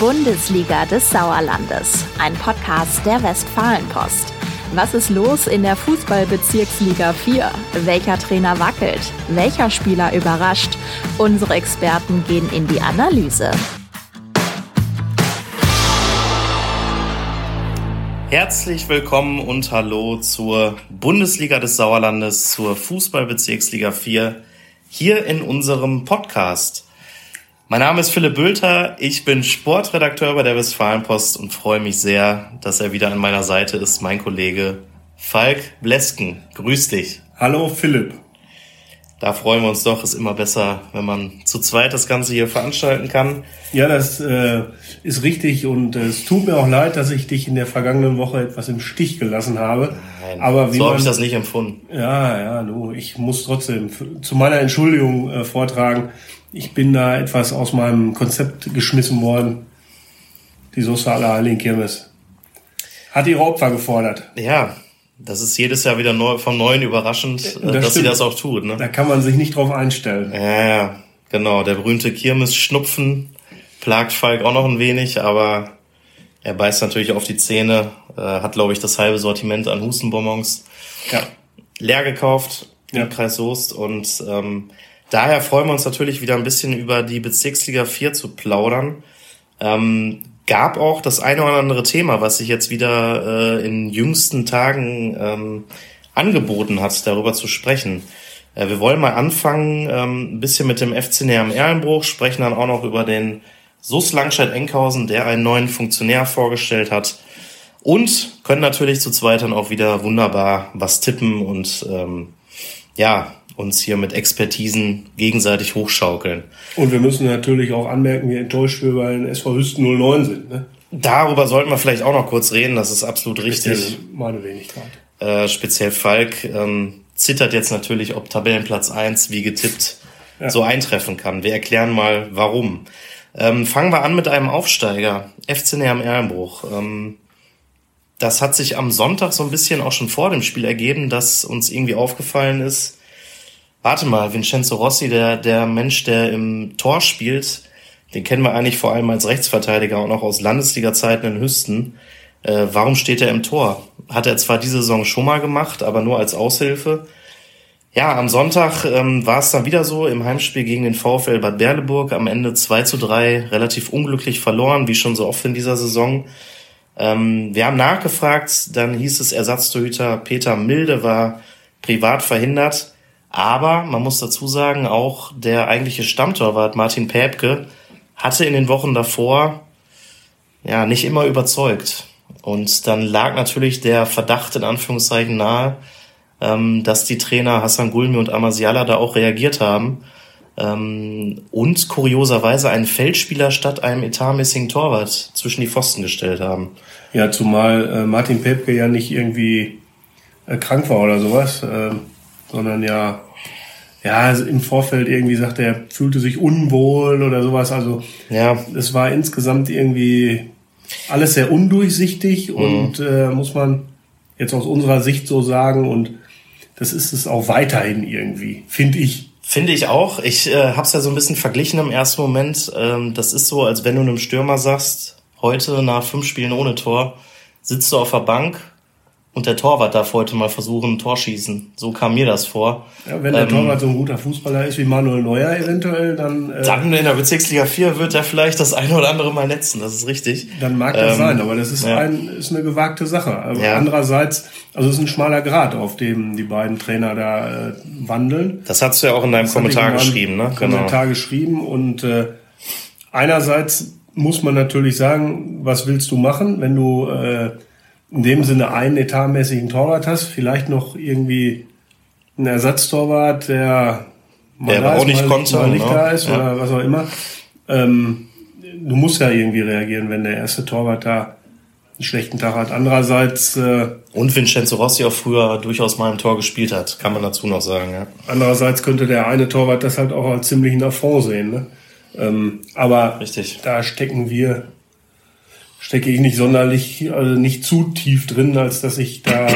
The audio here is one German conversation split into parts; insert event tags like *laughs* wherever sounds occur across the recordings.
Bundesliga des Sauerlandes, ein Podcast der Westfalenpost. Was ist los in der Fußballbezirksliga 4? Welcher Trainer wackelt? Welcher Spieler überrascht? Unsere Experten gehen in die Analyse. Herzlich willkommen und hallo zur Bundesliga des Sauerlandes, zur Fußballbezirksliga 4, hier in unserem Podcast. Mein Name ist Philipp Bülter, ich bin Sportredakteur bei der Westfalenpost und freue mich sehr, dass er wieder an meiner Seite ist, mein Kollege Falk Blesken. Grüß dich. Hallo Philipp. Da freuen wir uns doch, ist immer besser, wenn man zu zweit das Ganze hier veranstalten kann. Ja, das äh, ist richtig und äh, es tut mir auch leid, dass ich dich in der vergangenen Woche etwas im Stich gelassen habe. Nein, Aber wie so habe ich das nicht empfunden. Ja, ja, du, ich muss trotzdem zu meiner Entschuldigung äh, vortragen ich bin da etwas aus meinem Konzept geschmissen worden. Die Soße aller Heiligen Kirmes. Hat ihre Opfer gefordert. Ja, das ist jedes Jahr wieder neu, vom Neuen überraschend, das dass stimmt. sie das auch tut. Ne? Da kann man sich nicht drauf einstellen. Ja, ja, genau. Der berühmte Kirmes-Schnupfen plagt Falk auch noch ein wenig, aber er beißt natürlich auf die Zähne, äh, hat, glaube ich, das halbe Sortiment an Hustenbonbons ja. leer gekauft im ja. Kreis Soest und ähm, Daher freuen wir uns natürlich wieder ein bisschen über die Bezirksliga 4 zu plaudern. Ähm, gab auch das eine oder andere Thema, was sich jetzt wieder äh, in jüngsten Tagen ähm, angeboten hat, darüber zu sprechen. Äh, wir wollen mal anfangen, ähm, ein bisschen mit dem FC am Erlenbruch, sprechen dann auch noch über den SUS Langscheid-Enkhausen, der einen neuen Funktionär vorgestellt hat. Und können natürlich zu zweit dann auch wieder wunderbar was tippen und ähm, ja, uns hier mit Expertisen gegenseitig hochschaukeln. Und wir müssen natürlich auch anmerken, wie enttäuscht wir bei den SV Hüsten 09 sind. Ne? Darüber sollten wir vielleicht auch noch kurz reden, das ist absolut richtig. Speziell meine Wenigkeit. Äh, speziell Falk ähm, zittert jetzt natürlich, ob Tabellenplatz 1 wie getippt ja. so eintreffen kann. Wir erklären mal, warum. Ähm, fangen wir an mit einem Aufsteiger, FC am Erlenbruch. Ähm, das hat sich am Sonntag so ein bisschen auch schon vor dem Spiel ergeben, dass uns irgendwie aufgefallen ist, Warte mal, Vincenzo Rossi, der, der Mensch, der im Tor spielt, den kennen wir eigentlich vor allem als Rechtsverteidiger und auch aus Landesliga-Zeiten in Hüsten. Äh, warum steht er im Tor? Hat er zwar diese Saison schon mal gemacht, aber nur als Aushilfe. Ja, am Sonntag ähm, war es dann wieder so im Heimspiel gegen den VfL Bad Berleburg. Am Ende 2 zu 3 relativ unglücklich verloren, wie schon so oft in dieser Saison. Ähm, wir haben nachgefragt, dann hieß es, Ersatztorhüter Peter Milde war privat verhindert. Aber man muss dazu sagen, auch der eigentliche Stammtorwart Martin Päbke hatte in den Wochen davor ja nicht immer überzeugt. Und dann lag natürlich der Verdacht in Anführungszeichen nahe, ähm, dass die Trainer Hassan Gulmi und Amasiala da auch reagiert haben ähm, und kurioserweise einen Feldspieler statt einem etatmäßigen Torwart zwischen die Pfosten gestellt haben. Ja, zumal äh, Martin Pepke ja nicht irgendwie äh, krank war oder sowas. Äh sondern ja, ja, also im Vorfeld irgendwie sagt er, fühlte sich unwohl oder sowas. Also ja, es war insgesamt irgendwie alles sehr undurchsichtig mhm. und äh, muss man jetzt aus unserer Sicht so sagen und das ist es auch weiterhin irgendwie, finde ich. Finde ich auch. Ich äh, habe es ja so ein bisschen verglichen im ersten Moment. Ähm, das ist so, als wenn du einem Stürmer sagst, heute nach fünf Spielen ohne Tor sitzt du auf der Bank und der Torwart darf heute mal versuchen, ein Tor schießen. So kam mir das vor. Ja, wenn der ähm, Torwart so ein guter Fußballer ist wie Manuel Neuer eventuell, dann... Äh, dann in der Bezirksliga 4 wird er vielleicht das eine oder andere mal netzen, das ist richtig. Dann mag das ähm, sein, aber das ist, ja. ein, ist eine gewagte Sache. Aber ja. andererseits, also es ist ein schmaler Grad, auf dem die beiden Trainer da äh, wandeln. Das hast du ja auch in deinem das Kommentar geschrieben, ne? Genau. Kommentar geschrieben und äh, einerseits muss man natürlich sagen, was willst du machen, wenn du... Äh, in dem Sinne einen etatmäßigen Torwart hast, vielleicht noch irgendwie einen Ersatztorwart, der mal der da ist, auch nicht mal, konnte, mal nicht ne? da ist ja. oder was auch immer. Ähm, du musst ja irgendwie reagieren, wenn der erste Torwart da einen schlechten Tag hat. Andererseits äh, und Vincenzo Rossi auch früher durchaus mal im Tor gespielt hat, kann man dazu noch sagen. Ja. Andererseits könnte der eine Torwart das halt auch als ziemlichen Affront sehen. Ne? Ähm, aber Richtig. da stecken wir stecke ich nicht sonderlich, also nicht zu tief drin, als dass ich da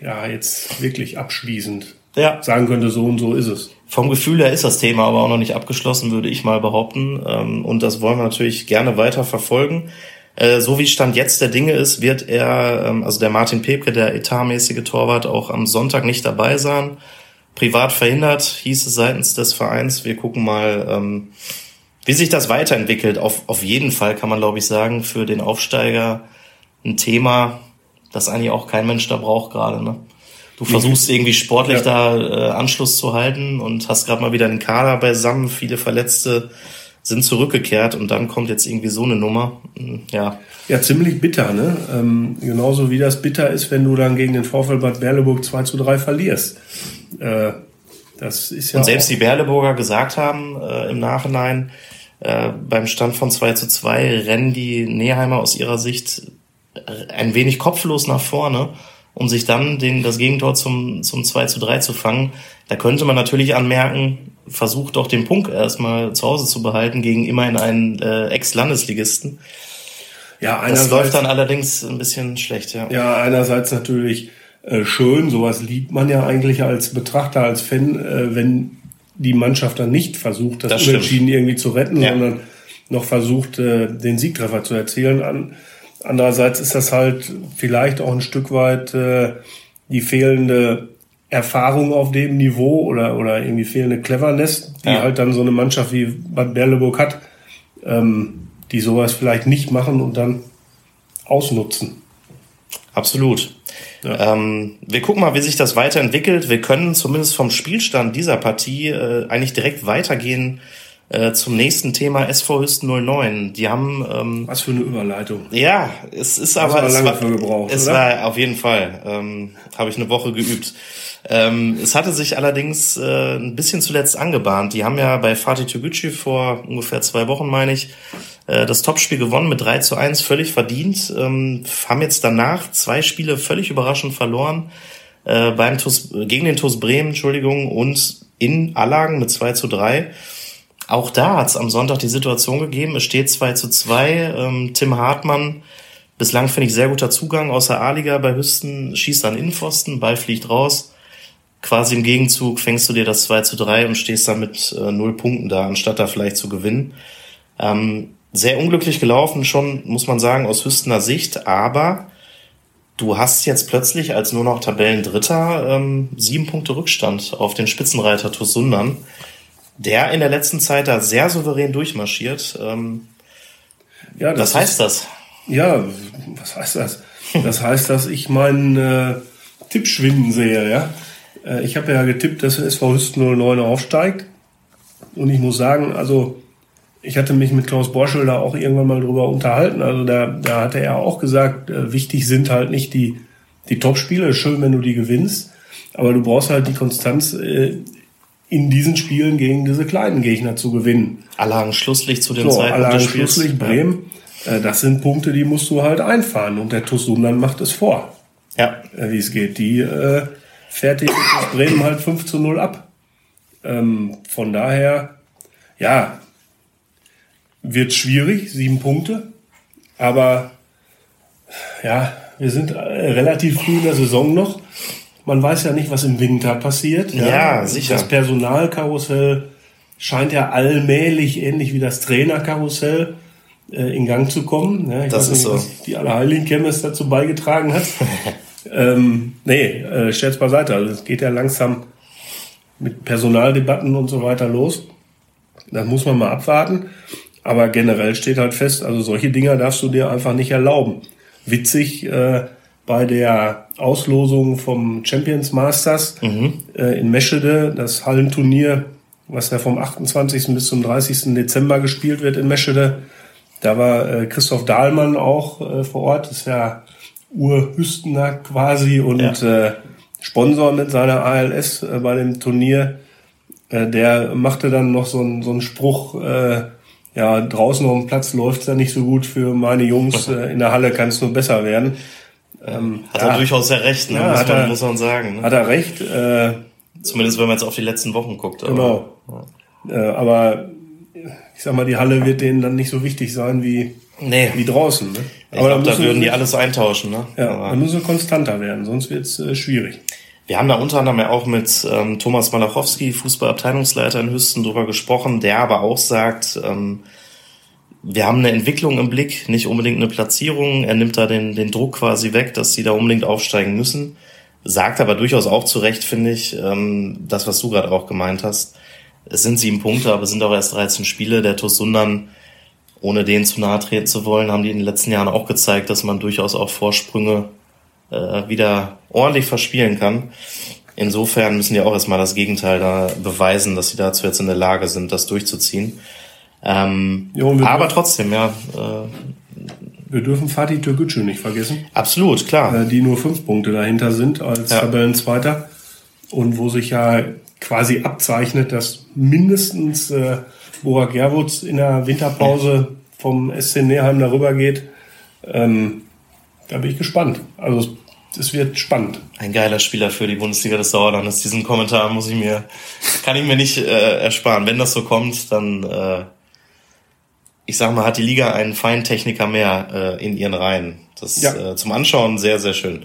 ja jetzt wirklich abschließend ja. sagen könnte, so und so ist es. Vom Gefühl her ist das Thema aber auch noch nicht abgeschlossen, würde ich mal behaupten. Ähm, und das wollen wir natürlich gerne weiter verfolgen. Äh, so wie Stand jetzt der Dinge ist, wird er, ähm, also der Martin Pepke, der etatmäßige Torwart, auch am Sonntag nicht dabei sein. Privat verhindert, hieß es seitens des Vereins. Wir gucken mal, ähm, wie sich das weiterentwickelt. Auf, auf jeden Fall kann man, glaube ich, sagen, für den Aufsteiger ein Thema, das eigentlich auch kein Mensch da braucht gerade. Ne? Du versuchst irgendwie sportlich ja. da äh, Anschluss zu halten und hast gerade mal wieder den Kader beisammen, viele Verletzte sind zurückgekehrt und dann kommt jetzt irgendwie so eine Nummer. Hm, ja. Ja, ziemlich bitter, ne? Ähm, genauso wie das bitter ist, wenn du dann gegen den VfL Bad Berleburg 2 zu 3 verlierst. Äh, das ist ja und selbst die Berleburger gesagt haben äh, im Nachhinein, äh, beim Stand von 2 zu 2 rennen die Neheimer aus ihrer Sicht ein wenig kopflos nach vorne, um sich dann den, das Gegentor zum, zum 2 zu 3 zu fangen. Da könnte man natürlich anmerken, versucht doch den Punkt erstmal zu Hause zu behalten gegen immerhin einen äh, Ex-Landesligisten. Ja, einerseits, das läuft dann allerdings ein bisschen schlecht, ja. Ja, einerseits natürlich äh, schön, sowas liebt man ja eigentlich als Betrachter, als Fan, äh, wenn die Mannschaft dann nicht versucht, das, das Unentschieden irgendwie zu retten, ja. sondern noch versucht, äh, den Siegtreffer zu erzielen. An, andererseits ist das halt vielleicht auch ein Stück weit äh, die fehlende Erfahrung auf dem Niveau oder, oder irgendwie fehlende Cleverness, die ja. halt dann so eine Mannschaft wie Bad Berleburg hat, ähm, die sowas vielleicht nicht machen und dann ausnutzen. Absolut. Ja. Ähm, wir gucken mal, wie sich das weiterentwickelt. Wir können zumindest vom Spielstand dieser Partie äh, eigentlich direkt weitergehen äh, zum nächsten Thema SV Hüsten 09. Die haben ähm, was für eine Überleitung. Ja, es ist aber es war, gebraucht, es oder? war auf jeden Fall ähm, habe ich eine Woche geübt. Ähm, es hatte sich allerdings äh, ein bisschen zuletzt angebahnt. Die haben ja bei Fatih Toguchi vor ungefähr zwei Wochen, meine ich, das Topspiel gewonnen mit 3 zu 1, völlig verdient. Ähm, haben jetzt danach zwei Spiele völlig überraschend verloren. Äh, beim TuS, gegen den TuS Bremen, Entschuldigung, und in Allagen mit 2 zu 3. Auch da hat es am Sonntag die Situation gegeben. Es steht 2 zu 2. Ähm, Tim Hartmann, bislang finde ich sehr guter Zugang aus der A-Liga bei Hüsten, schießt an Innenpfosten, Ball fliegt raus quasi im Gegenzug fängst du dir das 2 zu 3 und stehst dann mit äh, null Punkten da, anstatt da vielleicht zu gewinnen. Ähm, sehr unglücklich gelaufen, schon, muss man sagen, aus Hüstener Sicht, aber du hast jetzt plötzlich als nur noch Tabellendritter ähm, sieben Punkte Rückstand auf den Spitzenreiter TuS Sundern, der in der letzten Zeit da sehr souverän durchmarschiert. Ähm, ja, das was heißt ist, das? Ja, was heißt das? Das heißt, dass ich meinen äh, Tipp schwinden sehe, ja. Äh, ich habe ja getippt, dass SV Hüsten 09 aufsteigt. Und ich muss sagen, also ich hatte mich mit Klaus Borschel da auch irgendwann mal drüber unterhalten. Also da, da hatte er auch gesagt, äh, wichtig sind halt nicht die, die Top-Spiele. Schön, wenn du die gewinnst. Aber du brauchst halt die Konstanz äh, in diesen Spielen gegen diese kleinen Gegner zu gewinnen. Allagen Schlusslicht zu dem so, Zeitpunkt Allagen Schlusslicht, Bremen. Ja. Äh, das sind Punkte, die musst du halt einfahren. Und der TuS Sundern macht es vor. Ja. Äh, wie es geht. Die äh, fertigt Bremen halt 5 zu 0 ab. Ähm, von daher, ja, wird schwierig, sieben Punkte. Aber ja, wir sind äh, relativ früh in der Saison noch. Man weiß ja nicht, was im Winter passiert. Ja, ja sicher. Das Personalkarussell scheint ja allmählich, ähnlich wie das Trainerkarussell, äh, in Gang zu kommen. Ja, ich das weiß ist nicht, so. was die Allerheiligen Chemist dazu beigetragen hat. *laughs* Ähm, nee, äh, stell's beiseite. Also es geht ja langsam mit Personaldebatten und so weiter los. Das muss man mal abwarten. Aber generell steht halt fest, also solche Dinger darfst du dir einfach nicht erlauben. Witzig, äh, bei der Auslosung vom Champions Masters mhm. äh, in Meschede, das Hallenturnier, was ja vom 28. bis zum 30. Dezember gespielt wird in Meschede, da war äh, Christoph Dahlmann auch äh, vor Ort, das ist ja Urhüstener quasi und ja. äh, Sponsor mit seiner ALS äh, bei dem Turnier. Äh, der machte dann noch so einen so einen Spruch, äh, ja, draußen auf dem Platz läuft's ja nicht so gut für meine Jungs, *laughs* äh, in der Halle kann es nur besser werden. Ähm, hat ja, er durchaus ja recht, ne? ja, muss, man, er, muss man sagen. Ne? Hat er recht. Äh, Zumindest wenn man jetzt auf die letzten Wochen guckt. Aber, genau. Ja. Äh, aber ich sag mal, die Halle wird denen dann nicht so wichtig sein wie, nee. wie draußen. Ne? Ich glaube, da würden die alles eintauschen. Ne? Ja, Aber dann müssen sie konstanter werden, sonst wird's äh, schwierig. Wir haben da unter anderem ja auch mit ähm, Thomas Malachowski, Fußballabteilungsleiter in Hüsten, drüber gesprochen, der aber auch sagt, ähm, wir haben eine Entwicklung im Blick, nicht unbedingt eine Platzierung. Er nimmt da den, den Druck quasi weg, dass sie da unbedingt aufsteigen müssen. Sagt aber durchaus auch zu Recht, finde ich, ähm, das, was du gerade auch gemeint hast. Es sind sieben Punkte, aber es sind auch erst 13 Spiele. Der TuS Sundern, ohne denen zu nahe treten zu wollen, haben die in den letzten Jahren auch gezeigt, dass man durchaus auch Vorsprünge äh, wieder ordentlich verspielen kann. Insofern müssen die auch erstmal das Gegenteil da beweisen, dass sie dazu jetzt in der Lage sind, das durchzuziehen. Ähm, jo, aber trotzdem, ja. Äh, wir dürfen Fatih Türkgücü nicht vergessen. Absolut, klar. Äh, die nur fünf Punkte dahinter sind als ja. Tabellenzweiter. Und wo sich ja quasi abzeichnet, dass mindestens äh, Borak Jerwutz in der Winterpause vom SC Neheim darüber geht. Ähm, da bin ich gespannt. Also es wird spannend. Ein geiler Spieler für die Bundesliga des Sauerlandes. Diesen Kommentar muss ich mir, kann ich mir nicht äh, ersparen. Wenn das so kommt, dann äh, ich sag mal, hat die Liga einen Feintechniker mehr äh, in ihren Reihen. Das ja. äh, zum Anschauen sehr, sehr schön.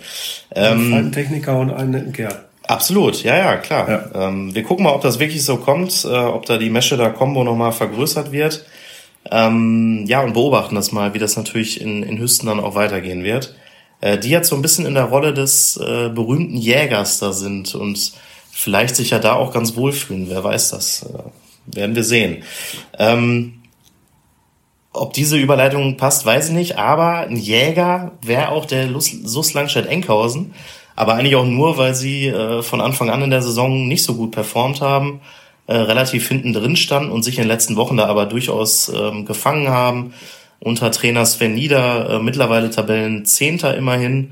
Ähm, einen Techniker und einen netten Kerl. Absolut, ja, ja, klar. Ja. Ähm, wir gucken mal, ob das wirklich so kommt, äh, ob da die Mesche da Combo nochmal vergrößert wird. Ähm, ja, und beobachten das mal, wie das natürlich in, in Hüsten dann auch weitergehen wird. Äh, die jetzt so ein bisschen in der Rolle des äh, berühmten Jägers da sind und vielleicht sich ja da auch ganz wohlfühlen. Wer weiß das? Äh, werden wir sehen. Ähm, ob diese Überleitung passt, weiß ich nicht, aber ein Jäger wäre auch der SUS Langstedt-Enkhausen, aber eigentlich auch nur, weil sie äh, von Anfang an in der Saison nicht so gut performt haben, äh, relativ hinten drin standen und sich in den letzten Wochen da aber durchaus ähm, gefangen haben. Unter Trainer Sven Nieder äh, mittlerweile Tabellen Zehnter immerhin,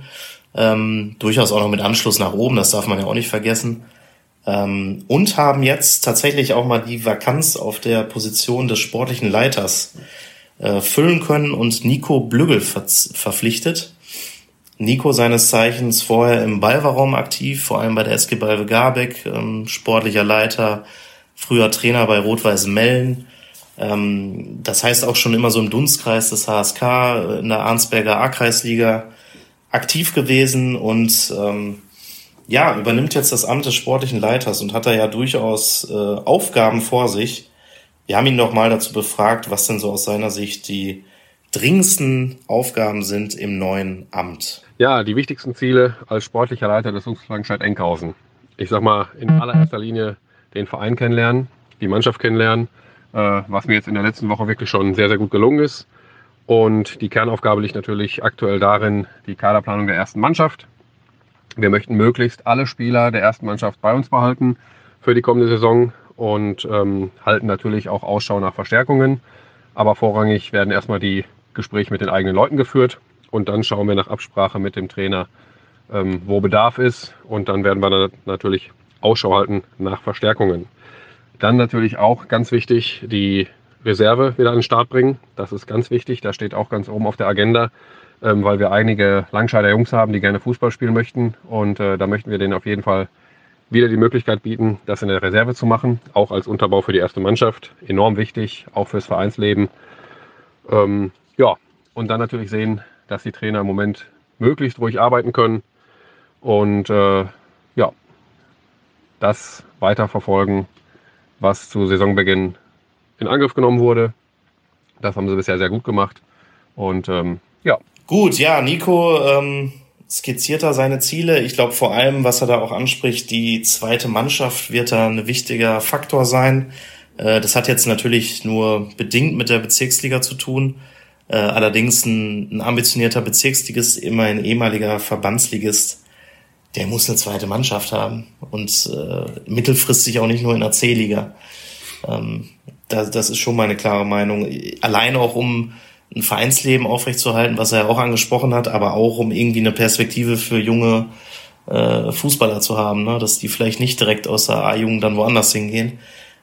ähm, durchaus auch noch mit Anschluss nach oben, das darf man ja auch nicht vergessen. Ähm, und haben jetzt tatsächlich auch mal die Vakanz auf der Position des sportlichen Leiters äh, füllen können und Nico Blügel ver verpflichtet. Nico seines Zeichens vorher im Balverraum aktiv, vor allem bei der SG Balve Garbeck, ähm, sportlicher Leiter, früher Trainer bei Rot-Weiß Mellen. Ähm, das heißt auch schon immer so im Dunstkreis des HSK äh, in der Arnsberger A-Kreisliga aktiv gewesen und ähm, ja, übernimmt jetzt das Amt des sportlichen Leiters und hat da ja durchaus äh, Aufgaben vor sich, wir haben ihn nochmal dazu befragt, was denn so aus seiner Sicht die dringendsten Aufgaben sind im neuen Amt. Ja, die wichtigsten Ziele als sportlicher Leiter des Langscheid Enkhausen. Ich sag mal, in allererster Linie den Verein kennenlernen, die Mannschaft kennenlernen, äh, was mir jetzt in der letzten Woche wirklich schon sehr, sehr gut gelungen ist. Und die Kernaufgabe liegt natürlich aktuell darin, die Kaderplanung der ersten Mannschaft. Wir möchten möglichst alle Spieler der ersten Mannschaft bei uns behalten für die kommende Saison und ähm, halten natürlich auch Ausschau nach Verstärkungen. Aber vorrangig werden erstmal die Gespräche mit den eigenen Leuten geführt und dann schauen wir nach Absprache mit dem Trainer, ähm, wo Bedarf ist und dann werden wir natürlich Ausschau halten nach Verstärkungen. Dann natürlich auch ganz wichtig, die Reserve wieder an den Start bringen. Das ist ganz wichtig. Das steht auch ganz oben auf der Agenda, ähm, weil wir einige Langscheider Jungs haben, die gerne Fußball spielen möchten. Und äh, da möchten wir denen auf jeden Fall wieder die Möglichkeit bieten, das in der Reserve zu machen, auch als Unterbau für die erste Mannschaft. Enorm wichtig, auch fürs Vereinsleben. Ähm, ja, und dann natürlich sehen, dass die Trainer im Moment möglichst ruhig arbeiten können und äh, das weiter verfolgen, was zu Saisonbeginn in Angriff genommen wurde. Das haben sie bisher sehr gut gemacht und ähm, ja. Gut, ja, Nico. Ähm skizziert er seine Ziele. Ich glaube vor allem, was er da auch anspricht, die zweite Mannschaft wird da ein wichtiger Faktor sein. Äh, das hat jetzt natürlich nur bedingt mit der Bezirksliga zu tun. Äh, allerdings ein, ein ambitionierter Bezirksligist, immer ein ehemaliger Verbandsligist, der muss eine zweite Mannschaft haben und äh, mittelfristig auch nicht nur in der C-Liga. Ähm, das, das ist schon meine klare Meinung. Allein auch um ein Vereinsleben aufrechtzuerhalten, was er auch angesprochen hat, aber auch um irgendwie eine Perspektive für junge äh, Fußballer zu haben, ne? dass die vielleicht nicht direkt aus der A-Jugend dann woanders hingehen,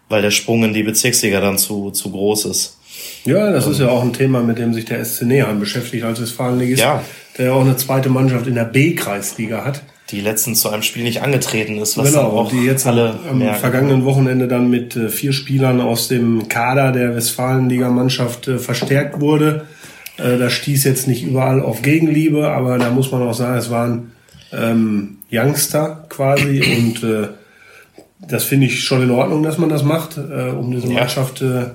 weil der Sprung in die Bezirksliga dann zu, zu groß ist. Ja, das ähm, ist ja auch ein Thema, mit dem sich der SC Neheim beschäftigt als Westfalenligist, ja. der ja auch eine zweite Mannschaft in der B-Kreisliga hat die letztens zu einem Spiel nicht angetreten ist, was genau, auch die jetzt alle am merken. vergangenen Wochenende dann mit äh, vier Spielern aus dem Kader der Westfalenliga-Mannschaft äh, verstärkt wurde. Äh, das stieß jetzt nicht überall auf Gegenliebe, aber da muss man auch sagen, es waren ähm, Youngster quasi und äh, das finde ich schon in Ordnung, dass man das macht, äh, um diese. Mannschaft äh,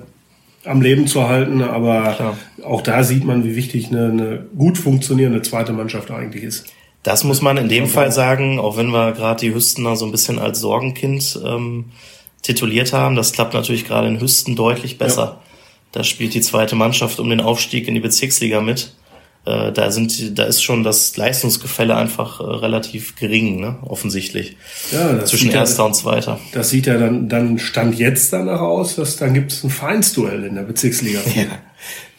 am Leben zu halten. Aber Klar. auch da sieht man, wie wichtig eine, eine gut funktionierende zweite Mannschaft eigentlich ist. Das muss man in dem Fall sagen, auch wenn wir gerade die Hüstener so ein bisschen als Sorgenkind ähm, tituliert haben. Das klappt natürlich gerade in Hüsten deutlich besser. Da spielt die zweite Mannschaft um den Aufstieg in die Bezirksliga mit. Äh, da sind, da ist schon das Leistungsgefälle einfach äh, relativ gering, ne? offensichtlich. Ja, das zwischen sieht ja- erster und zweiter. Das sieht ja dann, dann stand jetzt danach aus, dass dann gibt es ein Vereinsduell in der Bezirksliga. Ja,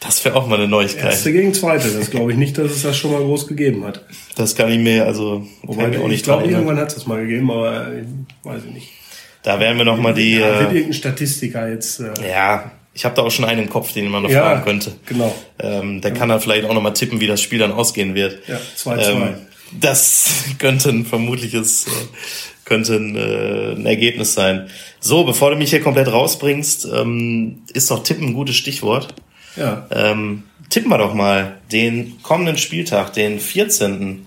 das wäre auch mal eine Neuigkeit. Erste gegen Zweite. Das glaube ich nicht, dass es das schon mal groß gegeben hat. Das kann ich mir also Wobei, ich auch ich nicht glaube, dran erinnern. irgendwann hat es das mal gegeben, aber äh, weiß ich nicht. Da werden wir noch mal die. ja, wird Äh, irgendein Statistiker jetzt. Äh, ja, ich habe da auch schon einen im Kopf, den man noch Ja, fragen könnte. genau. Ähm, der kann dann vielleicht auch noch mal tippen, wie das Spiel dann ausgehen wird. Ja, 2-2. Ähm, das *laughs* könnte ein vermutliches, äh, könnte ein, äh, ein Ergebnis sein. So, bevor du mich hier komplett rausbringst, ähm, ist doch Tippen ein gutes Stichwort. ja. Ähm, tippen wir doch mal den kommenden Spieltag, den 14.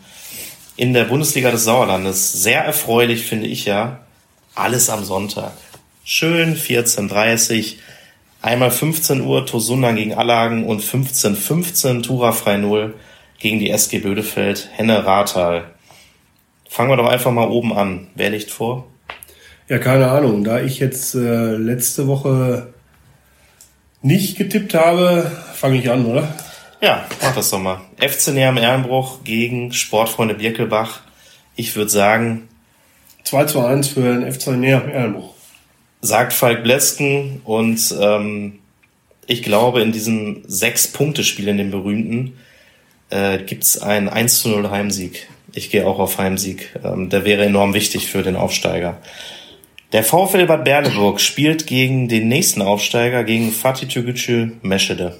in der Bundesliga des Sauerlandes. Sehr erfreulich, finde ich ja. Alles am Sonntag. Schön 14.30 Einmal 15 Uhr Tosundan gegen Allagen und 15.15 Tura frei Null gegen die SG Bödefeld, Henne Rathal. Fangen wir doch einfach mal oben an. Wer liegt vor? Ja, keine Ahnung. Da ich jetzt äh, letzte Woche nicht getippt habe, fange ich an, oder? Ja, mach das doch mal. FC Neam Ehrenbruch gegen Sportfreunde Birkelbach. Ich würde sagen, 2 zu 1 für den FC Näher Erlenbruch. Sagt Falk Blesken und ähm, ich glaube, in diesem Sechs-Punkte-Spiel, in dem berühmten, äh, gibt's einen 1 zu 0 Heimsieg. Ich gehe auch auf Heimsieg. Ähm, der wäre enorm wichtig für den Aufsteiger. Der VfL Bad Berleburg spielt gegen den nächsten Aufsteiger, gegen Fatih Türkgücü Meschede.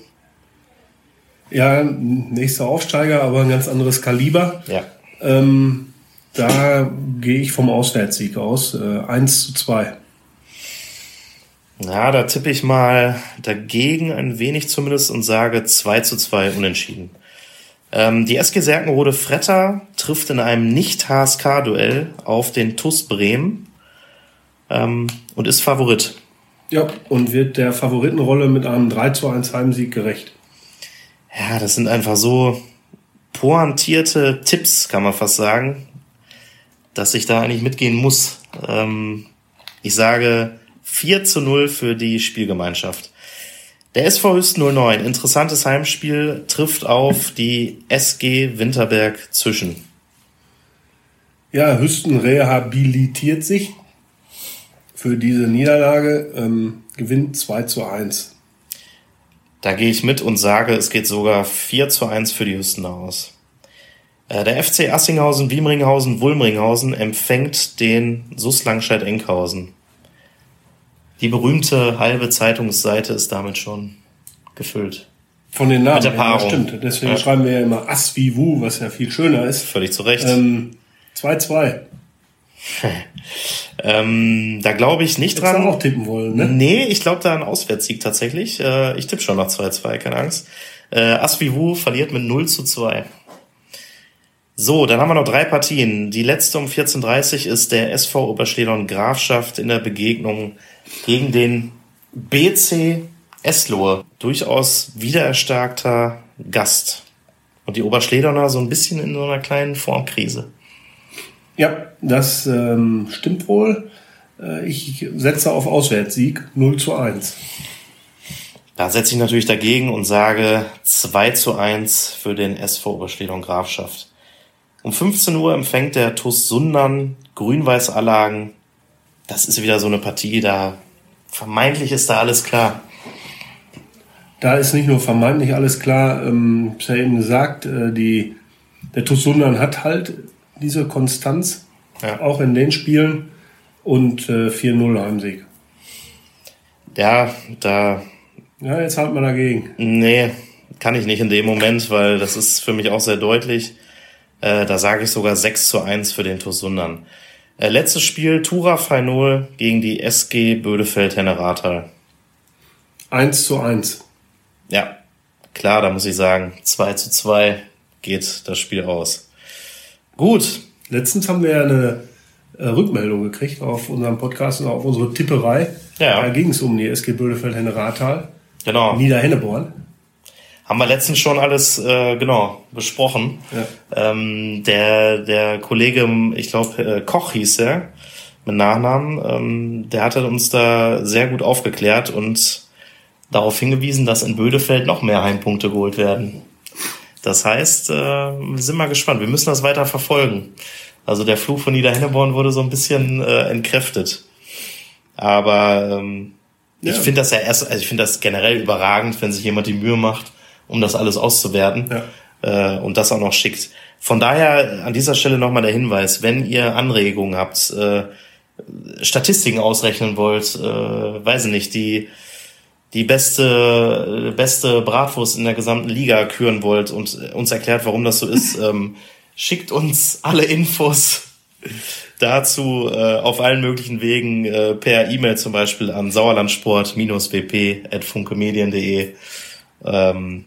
Ja, nächster Aufsteiger, aber ein ganz anderes Kaliber. Ja. Ähm, da gehe ich vom Auswärtssieg aus. Äh, 1 zu 2. Ja, da tippe ich mal dagegen ein wenig zumindest und sage 2 zu 2 unentschieden. Ähm, die SG Serkenrode Fretter trifft in einem Nicht-HSK-Duell auf den TUS Bremen ähm, und ist Favorit. Ja, und wird der Favoritenrolle mit einem 3 zu 1 Heimsieg gerecht. Ja, das sind einfach so pointierte Tipps, kann man fast sagen, dass ich da eigentlich mitgehen muss. Ähm, ich sage 4 zu 0 für die Spielgemeinschaft. Der SV Hüsten 09, interessantes Heimspiel, trifft auf die SG Winterberg zwischen. Ja, Hüsten rehabilitiert sich für diese Niederlage, ähm, gewinnt 2 zu 1. Da gehe ich mit und sage, es geht sogar 4 zu 1 für die Hüstener aus. Äh, Der FC Assinghausen, Wiemringhausen, Wulmringhausen empfängt den SUS Langscheid-Enkhausen. Die berühmte halbe Zeitungsseite ist damit schon gefüllt. Von den Namen Mit der her, ja, Paarung. stimmt. Deswegen Ja. schreiben wir ja immer As wie Wu, was ja viel schöner ist. Völlig zu Recht. Ähm, 2-2. *laughs* Ähm, da glaube ich nicht Hättest du dran. auch tippen wollen, ne? Nee, ich glaube da ein Auswärtssieg tatsächlich. Äh, ich tippe schon nach 2-2, keine Angst. Äh, Asvivu verliert mit 0 zu 2. So, dann haben wir noch drei Partien. Die letzte um 14.30 ist der SV Oberschledern Grafschaft in der Begegnung gegen den BC Eslohe. Durchaus wiedererstarkter Gast. Und die Oberschlederner so ein bisschen in so einer kleinen Formkrise. Ja, das ähm, stimmt wohl. Äh, ich setze auf Auswärtssieg 0 zu 1. Da setze ich natürlich dagegen und sage 2 zu 1 für den SV Oberschledern Grafschaft. Um 15 Uhr empfängt der TuS Sundern Grün-Weiß Allagen. Das ist wieder so eine Partie, da vermeintlich ist da alles klar. Da ist nicht nur vermeintlich alles klar, ähm, ich habe ja eben gesagt, äh, die, der TuS Sundern hat halt diese Konstanz, Ja. auch in den Spielen, und äh, 4-0 Heimsieg. Ja, da, Ja, jetzt halt mal dagegen. nee, kann ich nicht in dem Moment, weil das ist für mich auch sehr deutlich. Äh, da sage ich sogar 6 zu 1 für den TuS Sundern. Äh, letztes Spiel, Tura Freinol gegen die SG Bödefeld-Henne-Rathal. 1 zu 1. Ja, klar, da muss ich sagen, 2 zu 2 geht das Spiel aus. Gut, Letztens haben wir ja eine äh, Rückmeldung gekriegt auf unserem Podcast und auf unsere Tipperei. Ja. Da ging es um die SG Bödefeld-Henne-Rathal. Genau. Niederhenneborn. Haben wir letztens schon alles äh, genau besprochen. Ja. Ähm, der der Kollege, ich glaube äh, Koch hieß er mit Nachnamen, ähm, der hatte uns da sehr gut aufgeklärt und darauf hingewiesen, dass in Bödefeld noch mehr Heimpunkte geholt werden. Das heißt, äh, wir sind mal gespannt. Wir müssen das weiter verfolgen. Also der Fluch von Niederhenneborn wurde so ein bisschen äh, entkräftet. Aber ähm, Ja. ich finde das ja erst, also ich finde das generell überragend, wenn sich jemand die Mühe macht, um das alles auszuwerten äh, und das auch noch schickt. Von daher an dieser Stelle nochmal der Hinweis, wenn ihr Anregungen habt, äh, Statistiken ausrechnen wollt, äh, weiß ich nicht, die die beste beste Bratwurst in der gesamten Liga küren wollt und uns erklärt, warum das so ist, *laughs* ähm, schickt uns alle Infos *laughs* dazu äh, auf allen möglichen Wegen äh, per E-Mail zum Beispiel an sauerlandsport-wp@funkemedien.de ähm,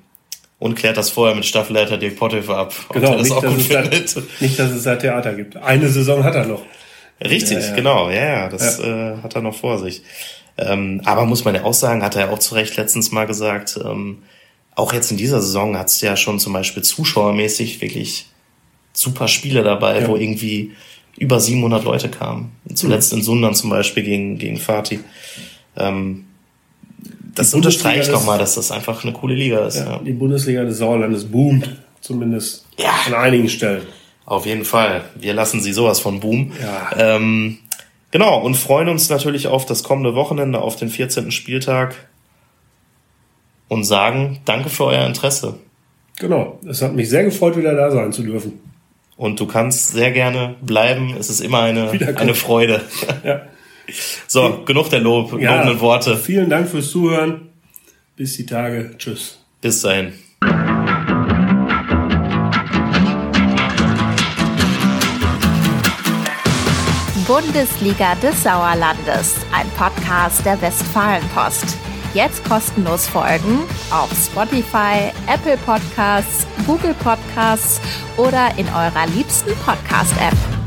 und klärt das vorher mit Staffelleiter Dirk Potthöfer ab, Genau, das nicht auch dass, gut es da, nicht, dass es da Theater gibt. Eine Saison hat er noch. Richtig, Ja, ja. genau, ja, ja, das Äh, hat er noch vor sich. Ähm, aber muss man ja auch sagen, hat er ja auch zu Recht letztens mal gesagt, ähm, auch jetzt in dieser Saison hat es ja schon zum Beispiel zuschauermäßig wirklich super Spiele dabei, Ja. wo irgendwie über 700 Leute kamen. Zuletzt in Sundern zum Beispiel gegen, gegen Fatih. Ähm, das unterstreicht nochmal, dass das einfach eine coole Liga ist. Ja, Ja. Die Bundesliga des Sauerlandes boomt. Zumindest Ja. an einigen Stellen. Auf jeden Fall. Wir lassen sie sowas von Boom. Ja. Ähm, genau, und freuen uns natürlich auf das kommende Wochenende, auf den 14. Spieltag und sagen Danke für euer Interesse. Genau. Es hat mich sehr gefreut, wieder da sein zu dürfen. Und du kannst sehr gerne bleiben. Es ist immer eine, eine Freude. Ja. *laughs* So, genug der Lob, Ja. lobenden Worte. Vielen Dank fürs Zuhören. Bis die Tage. Tschüss. Bis dahin. Bundesliga des Sauerlandes, ein Podcast der Westfalenpost. Jetzt kostenlos folgen auf Spotify, Apple Podcasts, Google Podcasts oder in eurer liebsten Podcast-App.